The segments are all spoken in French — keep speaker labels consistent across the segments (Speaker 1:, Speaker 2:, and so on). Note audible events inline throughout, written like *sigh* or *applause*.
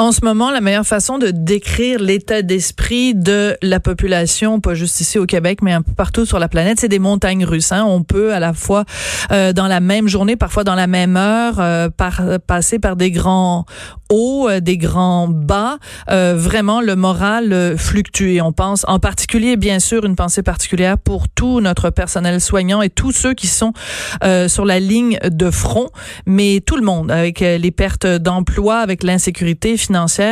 Speaker 1: En ce moment, la meilleure façon de décrire l'état d'esprit de la population, pas juste ici au Québec, mais un peu partout sur la planète, c'est des montagnes russes. Hein. On peut à la fois euh, dans la même journée, parfois dans la même heure, euh, par, passer par des grands hauts, euh, des grands bas. vraiment, le moral fluctue. On pense en particulier, bien sûr, une pensée particulière pour tout notre personnel soignant et tous ceux qui sont sur la ligne de front, mais tout le monde, avec les pertes d'emploi, avec l'insécurité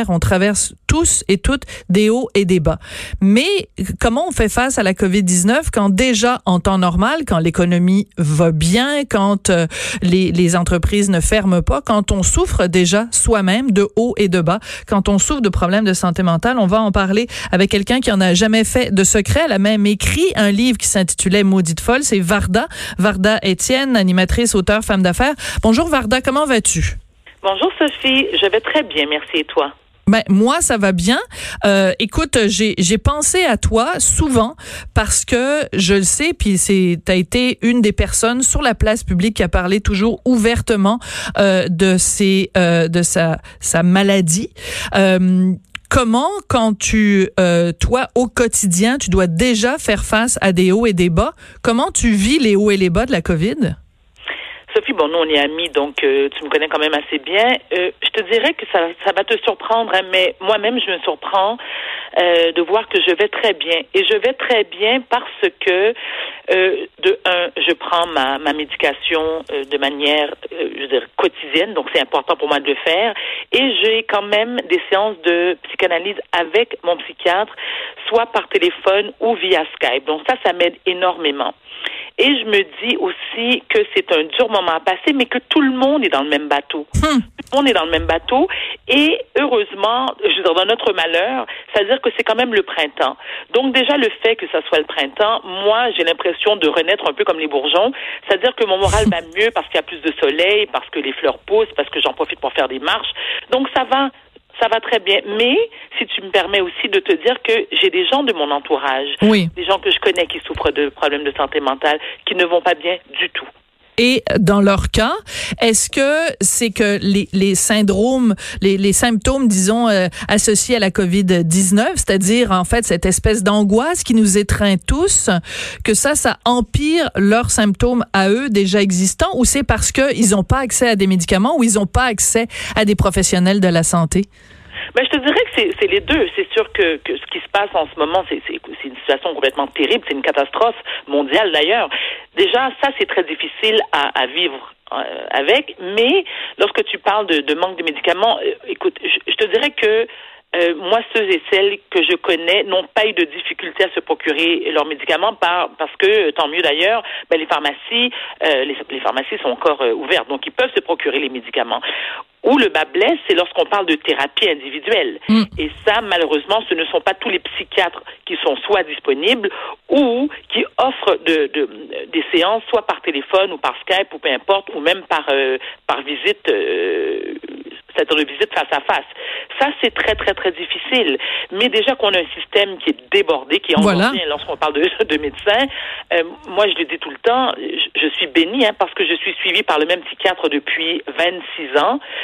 Speaker 1: On traverse tous et toutes des hauts et des bas. Mais comment on fait face à la COVID-19 quand déjà en temps normal, quand l'économie va bien, quand euh, les, entreprises ne ferment pas, quand on souffre déjà soi-même de hauts et de bas, quand on souffre de problèmes de santé mentale, on va en parler avec quelqu'un qui en a jamais fait de secret. Elle a même écrit un livre qui s'intitulait Maudite folle. C'est Varda. Varda Étienne, animatrice, auteur, femme d'affaires. Bonjour Varda, comment vas-tu?
Speaker 2: Bonjour Sophie, je vais très bien, merci et toi?
Speaker 1: Ben, moi, ça va bien. Euh, écoute, j'ai, pensé à toi souvent parce que je le sais, puis c'est, t'as été une des personnes sur la place publique qui a parlé toujours ouvertement euh, de ses, euh, de sa, sa maladie. Euh, comment, quand tu, euh, toi, au quotidien, tu dois déjà faire face à des hauts et des bas, comment tu vis les hauts et les bas de la COVID?
Speaker 2: Sophie, bon, nous, on est amis, donc euh, tu me connais quand même assez bien. Euh, je te dirais que ça, ça va te surprendre, hein, mais moi-même, je me surprends euh, de voir que je vais très bien. Et je vais très bien parce que, de un, je prends ma, ma médication de manière, quotidienne, donc c'est important pour moi de le faire. Et j'ai quand même des séances de psychanalyse avec mon psychiatre, soit par téléphone ou via Skype. Donc ça, ça m'aide énormément. Et je me dis aussi que c'est un dur moment à passer, mais que tout le monde est dans le même bateau. Hmm. Tout le monde est dans le même bateau. Et heureusement, je veux dire, dans notre malheur, c'est-à-dire que c'est quand même le printemps. Donc déjà, le fait que ça soit le printemps, moi, j'ai l'impression de renaître un peu comme les bourgeons. C'est-à-dire que mon moral va mieux parce qu'il y a plus de soleil, parce que les fleurs poussent, parce que j'en profite pour faire des marches. Donc ça va ça va très bien. Mais si tu me permets aussi de te dire que j'ai des gens de mon entourage, des gens que je connais qui souffrent de problèmes de santé mentale, qui ne vont pas bien du tout.
Speaker 1: Et dans leur cas, est-ce que c'est que les, les syndromes, les, les, symptômes, disons, euh, associés à la COVID-19, c'est-à-dire en fait cette espèce d'angoisse qui nous étreint tous, que ça, ça empire leurs symptômes à eux déjà existants, ou c'est parce qu'ils n'ont pas accès à des médicaments ou ils n'ont pas accès à des professionnels de la santé?
Speaker 2: Ben, je te dirais que c'est les deux. C'est sûr que, que, ce qui se passe en ce moment, c'est une situation complètement terrible. C'est une catastrophe mondiale d'ailleurs. Déjà, ça, c'est très difficile à, à vivre euh, avec. Mais lorsque tu parles de, de manque de médicaments, euh, écoute, je, je, te dirais que euh, moi, ceux et celles que je connais n'ont pas eu de difficulté à se procurer leurs médicaments par, parce que, tant mieux d'ailleurs, ben, les pharmacies, euh, les, les, pharmacies sont encore euh, ouvertes, donc ils peuvent se procurer les médicaments. Où le bas blesse, c'est lorsqu'on parle de thérapie individuelle. Mm. Et ça, malheureusement, ce ne sont pas tous les psychiatres qui sont soit disponibles ou qui offrent de, de des séances, soit par téléphone ou par Skype ou peu importe, ou même par, par visite c'est-à-dire de visite face à face. Ça, c'est très, très, très difficile. Mais déjà qu'on a un système qui est débordé, qui est voilà. lorsqu'on parle de, *laughs* de médecins, euh, moi, je le dis tout le temps, je, je suis bénie hein, parce que je suis suivie par le même psychiatre depuis 26 ans.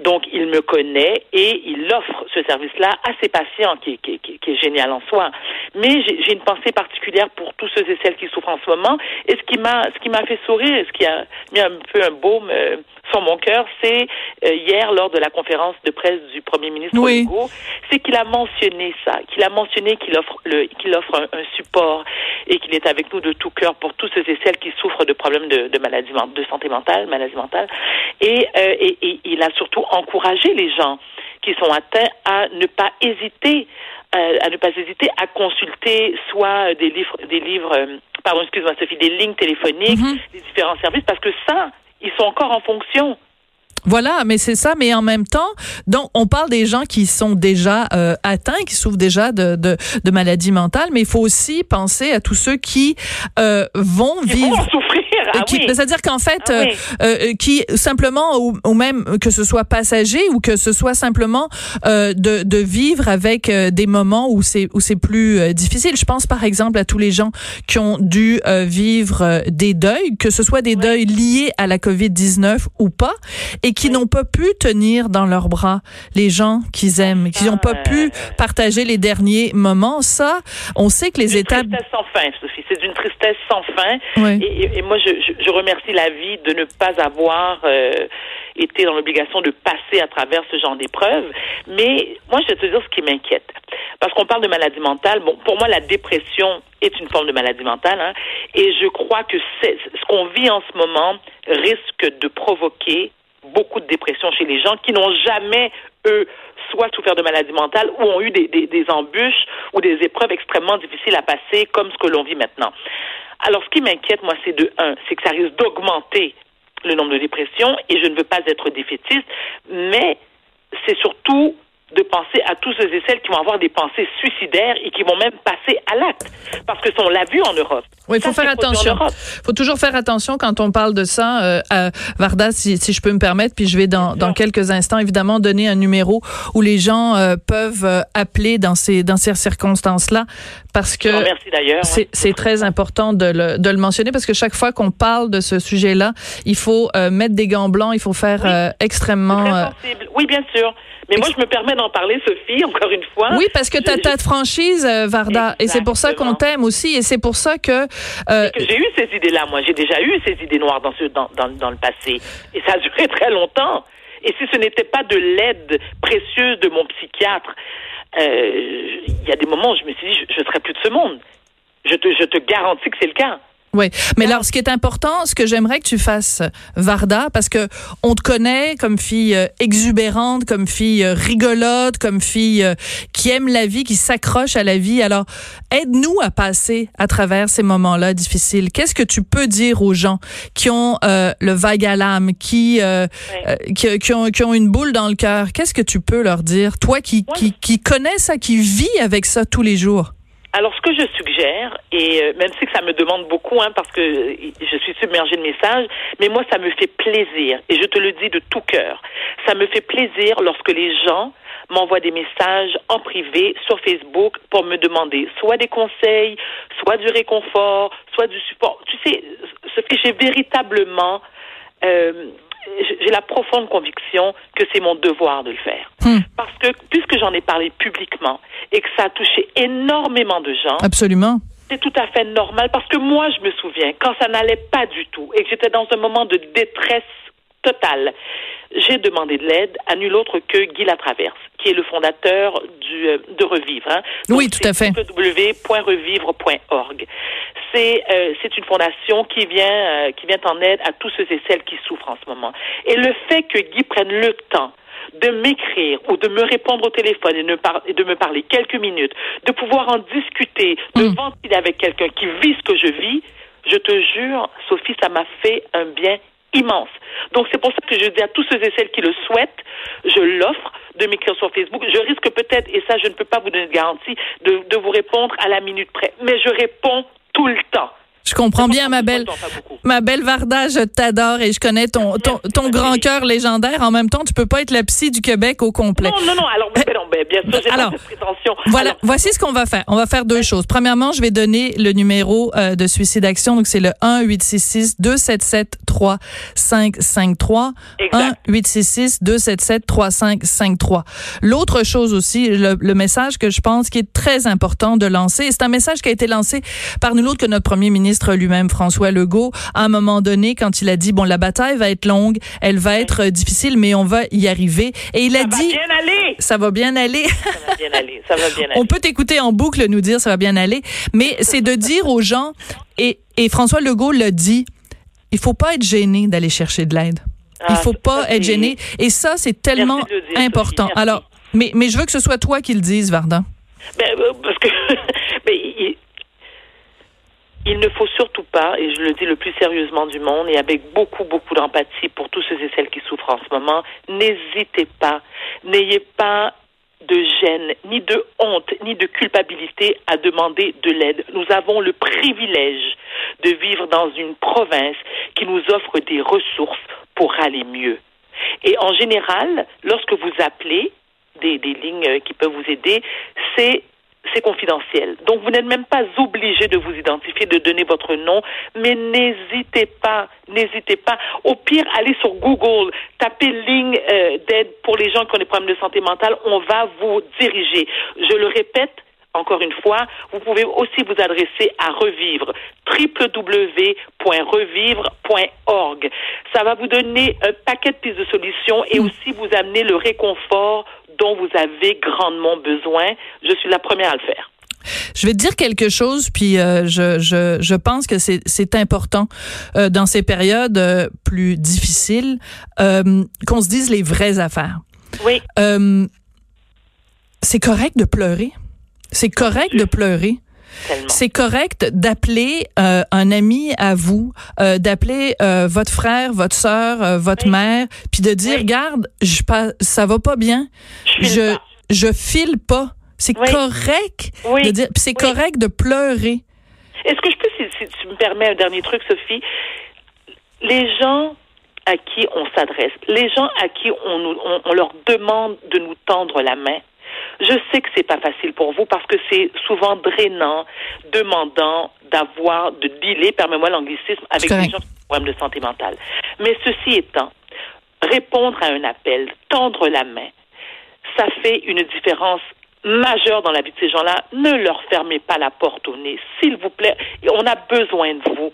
Speaker 2: Donc, il me connaît et il offre ce service-là à ses patients, qui, qui, qui, qui, est génial en soi. Mais j'ai une pensée particulière pour tous ceux et celles qui souffrent en ce moment. Et ce qui m'a, ce qui m'a fait sourire, ce qui a mis un peu un baume euh, sur mon cœur, c'est euh, hier lors de la conférence de presse du Premier ministre oui. c'est qu'il a mentionné ça, qu'il a mentionné qu'il offre le, qu'il offre un, un, support et qu'il est avec nous de tout cœur pour tous ceux et celles qui souffrent de problèmes de, de maladie de santé mentale, maladie mentale, et, euh, et, et il a surtout encouragé les gens qui sont atteints à ne pas hésiter euh, à ne pas hésiter à consulter soit des livres des livres euh, pardon excuse-moi Sophie des lignes téléphoniques mm -hmm. des différents services parce que ça ils sont encore en fonction.
Speaker 1: Voilà, mais c'est ça, mais en même temps, donc on parle des gens qui sont déjà euh, atteints, qui souffrent déjà de, de, de, maladies mentales, mais il faut aussi penser à tous ceux qui vont
Speaker 2: Ils
Speaker 1: vivre.
Speaker 2: Vont souffrir. Ah
Speaker 1: c'est-à-dire qu'en fait, ah euh, qui simplement, ou, même que ce soit passager ou que ce soit simplement de, de vivre avec des moments où c'est où c'est plus difficile. Je pense par exemple à tous les gens qui ont dû vivre des deuils, que ce soit des deuils liés à la COVID-19 ou pas, et qui n'ont pas pu tenir dans leurs bras les gens qu'ils aiment, qui n'ont pas pu partager les derniers moments. Ça, on sait que les étapes...
Speaker 2: C'est sans fin, Sophie. C'est d'une tristesse sans fin. Et, moi, je, je, remercie la vie de ne pas avoir euh, été dans l'obligation de passer à travers ce genre d'épreuves. Mais moi, je vais te dire ce qui m'inquiète. Parce qu'on parle de maladie mentale. Bon, pour moi, la dépression est une forme de maladie mentale. Hein, et je crois que ce qu'on vit en ce moment risque de provoquer beaucoup de dépression chez les gens qui n'ont jamais, eux, soit souffert de maladie mentale ou ont eu des, embûches ou des épreuves extrêmement difficiles à passer comme ce que l'on vit maintenant. Alors, ce qui m'inquiète, moi, c'est de un, c'est que ça risque d'augmenter le nombre de dépressions et je ne veux pas être défaitiste, mais c'est surtout de penser à tous ceux et celles qui vont avoir des pensées suicidaires et qui vont même passer à l'acte. Parce que on l'a vu en Europe.
Speaker 1: Oui, il faut faire attention. Il faut toujours faire attention quand on parle de ça. Euh, à Varda, si, si, je peux me permettre, puis je vais dans, dans quelques instants évidemment donner un numéro où les gens euh, peuvent euh, appeler dans ces dans ces circonstances-là parce que c'est très important de le, de le mentionner parce que chaque fois qu'on parle de ce sujet-là, il faut euh, mettre des gants blancs, il faut faire extrêmement.
Speaker 2: Oui, bien sûr. Mais moi, je me permets d'en parler, Sophie, encore une fois.
Speaker 1: Oui, parce que tu as ta franchise, euh, Varda, et c'est pour ça qu'on t'aime aussi, et c'est pour ça que...
Speaker 2: Euh, que j'ai eu ces idées-là, moi. J'ai déjà eu ces idées noires dans, ce, dans, dans, dans le passé. Et ça a duré *laughs* très longtemps. Et si ce n'était pas de l'aide précieuse de mon psychiatre, euh, il y a des moments où je me suis dit, je, serais plus de ce monde. Je te, je te garantis que c'est le cas.
Speaker 1: Oui, mais alors ce qui est important, ce que j'aimerais que tu fasses, Varda, parce que on te connaît comme fille euh, exubérante, comme fille euh, rigolote, comme fille euh, qui aime la vie, qui s'accroche à la vie. Alors, aide-nous à passer à travers ces moments-là difficiles. Qu'est-ce que tu peux dire aux gens qui ont le vague à l'âme, qui, qui, qui, ont, qui ont une boule dans le cœur? Qu'est-ce que tu peux leur dire, toi qui, qui, qui connais ça, qui vit avec ça tous les jours?
Speaker 2: Alors, ce que je suggère, et euh, même si ça me demande beaucoup, hein, parce que je suis submergée de messages, mais moi, ça me fait plaisir, et je te le dis de tout cœur, ça me fait plaisir lorsque les gens m'envoient des messages en privé sur Facebook pour me demander soit des conseils, soit du réconfort, soit du support. Tu sais, ce que j'ai véritablement... Euh, j'ai la profonde conviction que c'est mon devoir de le faire. Hmm. Parce que puisque j'en ai parlé publiquement et que ça a touché énormément de gens.
Speaker 1: Absolument.
Speaker 2: C'est tout à fait normal parce que moi, je me souviens, quand ça n'allait pas du tout et que j'étais dans un moment de détresse totale, j'ai demandé de l'aide à nul autre que Guy Latraverse, qui est le fondateur du, euh, de Revivre. Hein.
Speaker 1: oui, tout à fait.
Speaker 2: www.revivre.org. C'est euh, c'est une fondation qui vient euh, qui vient en aide à tous ceux et celles qui souffrent en ce moment. Et le fait que Guy prenne le temps de m'écrire ou de me répondre au téléphone et, de me parler quelques minutes, de pouvoir en discuter, de mm. ventiler avec quelqu'un qui vit ce que je vis, je te jure, Sophie, ça m'a fait un bien immense. Donc c'est pour ça que je dis à tous ceux et celles qui le souhaitent, je l'offre de m'écrire sur Facebook. Je risque peut-être, et ça je ne peux pas vous donner de garantie, de, de vous répondre à la minute près. Mais je réponds tout le temps.
Speaker 1: Je comprends bien, ma belle. Ma belle Varda, je t'adore et je connais ton, ton, ton grand cœur légendaire. En même temps, tu peux pas être la psy du Québec au complet.
Speaker 2: Non, non, non. Alors, non, ben, bien sûr, j'ai pas cette prétention.
Speaker 1: Voilà. voici ce qu'on va faire. On va faire deux choses. Premièrement, je vais donner le numéro euh, de Suicide Action. Donc, c'est le 1-866-277-3553. 1-866-277-3553. L'autre chose aussi, le, le, message que je pense qui est très important de lancer, c'est un message qui a été lancé par nul autre que notre premier ministre lui-même, François Legault, à un moment donné, quand il a dit, bon, la bataille va être longue, elle va être difficile, mais on va y arriver. Et il
Speaker 2: a
Speaker 1: dit...
Speaker 2: Ça va bien aller.
Speaker 1: Ça va bien aller.
Speaker 2: ça va bien *laughs* aller.
Speaker 1: On peut t'écouter en boucle nous dire ça va bien aller, mais c'est de dire aux gens, et, et François Legault l'a dit, il faut pas être gêné d'aller chercher de l'aide. il ah, faut pas être gêné. Et ça, c'est tellement important. Alors, mais, mais je veux que ce soit toi qui le dise, Varda.
Speaker 2: Ben, euh, parce que *laughs* ben, il ne faut surtout pas, et je le dis le plus sérieusement du monde et avec beaucoup, beaucoup d'empathie pour tous ceux et celles qui souffrent en ce moment, n'hésitez pas, n'ayez pas de gêne, ni de honte, ni de culpabilité à demander de l'aide. Nous avons le privilège de vivre dans une province qui nous offre des ressources pour aller mieux. Et en général, lorsque vous appelez des, des lignes qui peuvent vous aider, c'est c'est confidentiel. Donc vous n'êtes même pas obligé de vous identifier, de donner votre nom, mais n'hésitez pas, n'hésitez pas. Au pire, allez sur Google, tapez ligne euh, d'aide pour les gens qui ont des problèmes de santé mentale, on va vous diriger. Je le répète, encore une fois, vous pouvez aussi vous adresser à Revivre, www.revivre.org. Ça va vous donner un paquet de pistes de solutions et aussi vous amener le réconfort dont vous avez grandement besoin. Je suis la première à le faire.
Speaker 1: Je vais te dire quelque chose, puis euh, je, je, je pense que c'est important euh, dans ces périodes euh, plus difficiles qu'on se dise les vraies affaires.
Speaker 2: Oui.
Speaker 1: c'est correct de pleurer. C'est correct de pleurer. C'est correct d'appeler euh, un ami à vous, euh, d'appeler euh, votre frère, votre sœur, votre mère, puis de dire, regarde, je pas, ça va pas bien, je je, file pas. C'est correct de dire, c'est correct de pleurer.
Speaker 2: Est-ce que je peux, si, tu me permets un dernier truc, Sophie, les gens à qui on s'adresse, les gens à qui on, on leur demande de nous tendre la main, je sais que c'est pas facile pour vous parce que c'est souvent drainant, demandant d'avoir, de dealer, permets-moi l'anglicisme, avec des gens qui ont des problèmes de santé mentale. Mais ceci étant, répondre à un appel, tendre la main, ça fait une différence majeure dans la vie de ces gens-là. Ne leur fermez pas la porte au nez, s'il vous plaît. On a besoin de vous.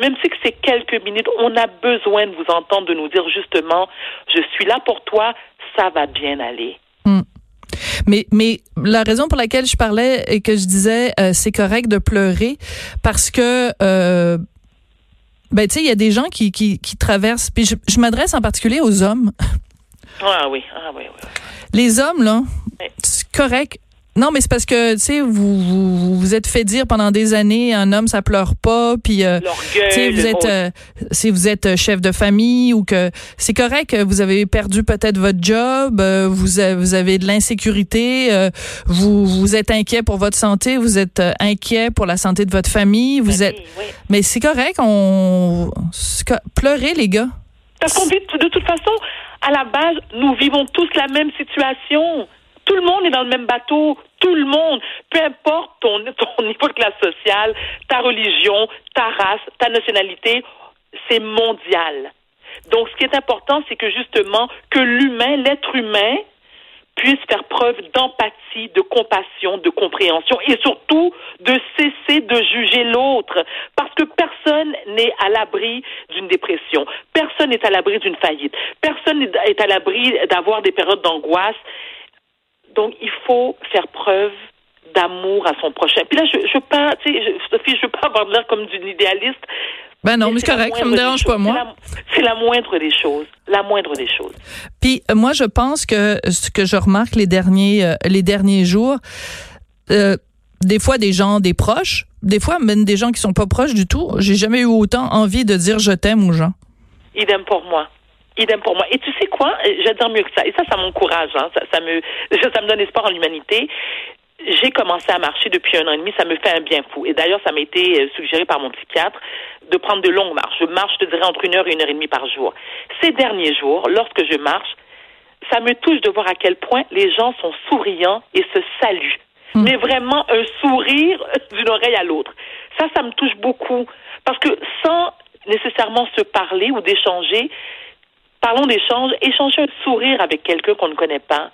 Speaker 2: Même si c'est quelques minutes, on a besoin de vous entendre, de nous dire justement, je suis là pour toi, ça va bien aller.
Speaker 1: Mais, mais la raison pour laquelle je parlais et que je disais euh, c'est correct de pleurer parce que euh, ben tu sais il y a des gens qui, qui, qui traversent puis je, je m'adresse en particulier aux hommes.
Speaker 2: Ah oui, ah oui, oui.
Speaker 1: Les hommes là, c'est correct. Non, mais c'est parce que, tu sais, vous, vous vous êtes fait dire pendant des années, un homme, ça pleure pas, puis, euh, tu sais, vous êtes, euh, si vous êtes euh, chef de famille ou que c'est correct, vous avez perdu peut-être votre job, vous, avez, vous avez de l'insécurité, vous, vous êtes inquiet pour votre santé, vous êtes inquiet pour la santé de votre famille, vous êtes, mais c'est correct, on, pleurez les gars.
Speaker 2: Parce qu'on vit de toute façon, à la base, nous vivons tous la même situation. Monde est dans le même bateau. Tout le monde. Peu importe ton niveau de classe sociale, ta religion, ta race, ta nationalité, c'est mondial. Donc, ce qui est important, c'est que justement, que l'humain, l'être humain, puisse faire preuve d'empathie, de compassion, de compréhension et surtout de cesser de juger l'autre. Parce que personne n'est à l'abri d'une dépression. Personne n'est à l'abri d'une faillite. Personne n'est à l'abri d'avoir des périodes d'angoisse. Donc, il faut faire preuve d'amour à son prochain. Puis là, je, je pas, tu sais, Sophie, je veux pas avoir l'air comme d'une idéaliste.
Speaker 1: Ben non, mais, c'est correct, ça me dérange pas moi.
Speaker 2: C'est la, moindre des choses, la moindre des choses.
Speaker 1: Puis euh, moi, je pense que ce que je remarque les derniers euh, les derniers jours, euh, des fois des gens, des proches, des fois même des gens qui sont pas proches du tout. J'ai jamais eu autant envie de dire je t'aime aux gens.
Speaker 2: Idem pour moi. Idem pour moi. Et tu sais quoi? J'adore mieux que ça. Et ça, ça m'encourage. Hein. Ça, ça, me, ça me donne espoir en l'humanité. J'ai commencé à marcher depuis un an et demi. Ça me fait un bien fou. Et d'ailleurs, ça m'a été euh, suggéré par mon psychiatre de prendre de longues marches. Je marche, je te dirais, entre une heure et une heure et demie par jour. Ces derniers jours, lorsque je marche, ça me touche de voir à quel point les gens sont souriants et se saluent. Hmm. Mais vraiment un sourire *laughs* d'une oreille à l'autre. Ça, ça me touche beaucoup. Parce que sans nécessairement se parler ou d'échanger, parlons d'échange, échanger un sourire avec quelqu'un qu'on ne connaît pas,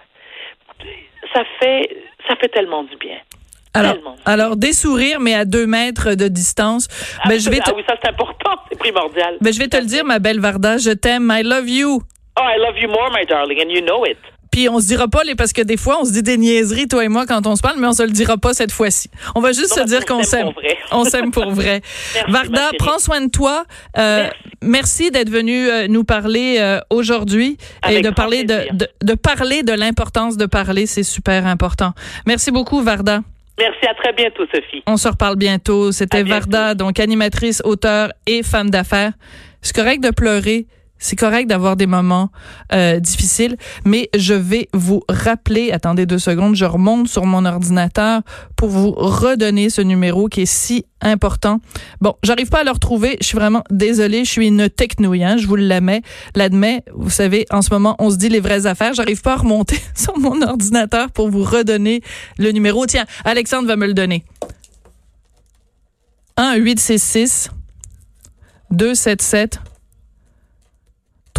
Speaker 2: ça fait, ça fait tellement du bien.
Speaker 1: Alors, alors des sourires, mais à deux mètres de distance.
Speaker 2: Ah, ben, je vais ah oui, ça c'est important, *laughs* c'est primordial.
Speaker 1: Ben, je vais te le dire, ma belle Varda, je t'aime, I love you.
Speaker 2: Oh, I love you more, my darling, and you know it.
Speaker 1: Puis on se dira pas les parce que des fois on se dit des niaiseries toi et moi quand on se parle mais on se le dira pas cette fois-ci. On va juste se dire qu'on s'aime. On s'aime pour vrai. *laughs* Varda, prends soin de toi. Euh, merci, d'être venu euh, nous parler euh, aujourd'hui et de parler de, de, de parler de l'importance de parler, c'est super important. Merci beaucoup Varda.
Speaker 2: Merci, à très bientôt, Sophie.
Speaker 1: On se reparle bientôt. C'était Varda, donc animatrice, auteur et femme d'affaires. C'est correct de pleurer, C'est correct d'avoir des moments euh, difficiles, mais je vais vous rappeler, attendez deux secondes, je remonte sur mon ordinateur pour vous redonner ce numéro qui est si important. Bon, j'arrive pas à le retrouver, je suis vraiment désolée, je suis une technouille, hein, je vous l'admets, l'admets. Vous savez, en ce moment, on se dit les vraies affaires, j'arrive pas à remonter *laughs* sur mon ordinateur pour vous redonner le numéro. Tiens, Alexandre va me le donner. 1 866 277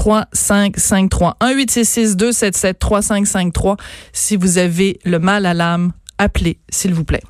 Speaker 1: 3553. 1 277 3553. Si vous avez le mal à l'âme, appelez, s'il vous plaît.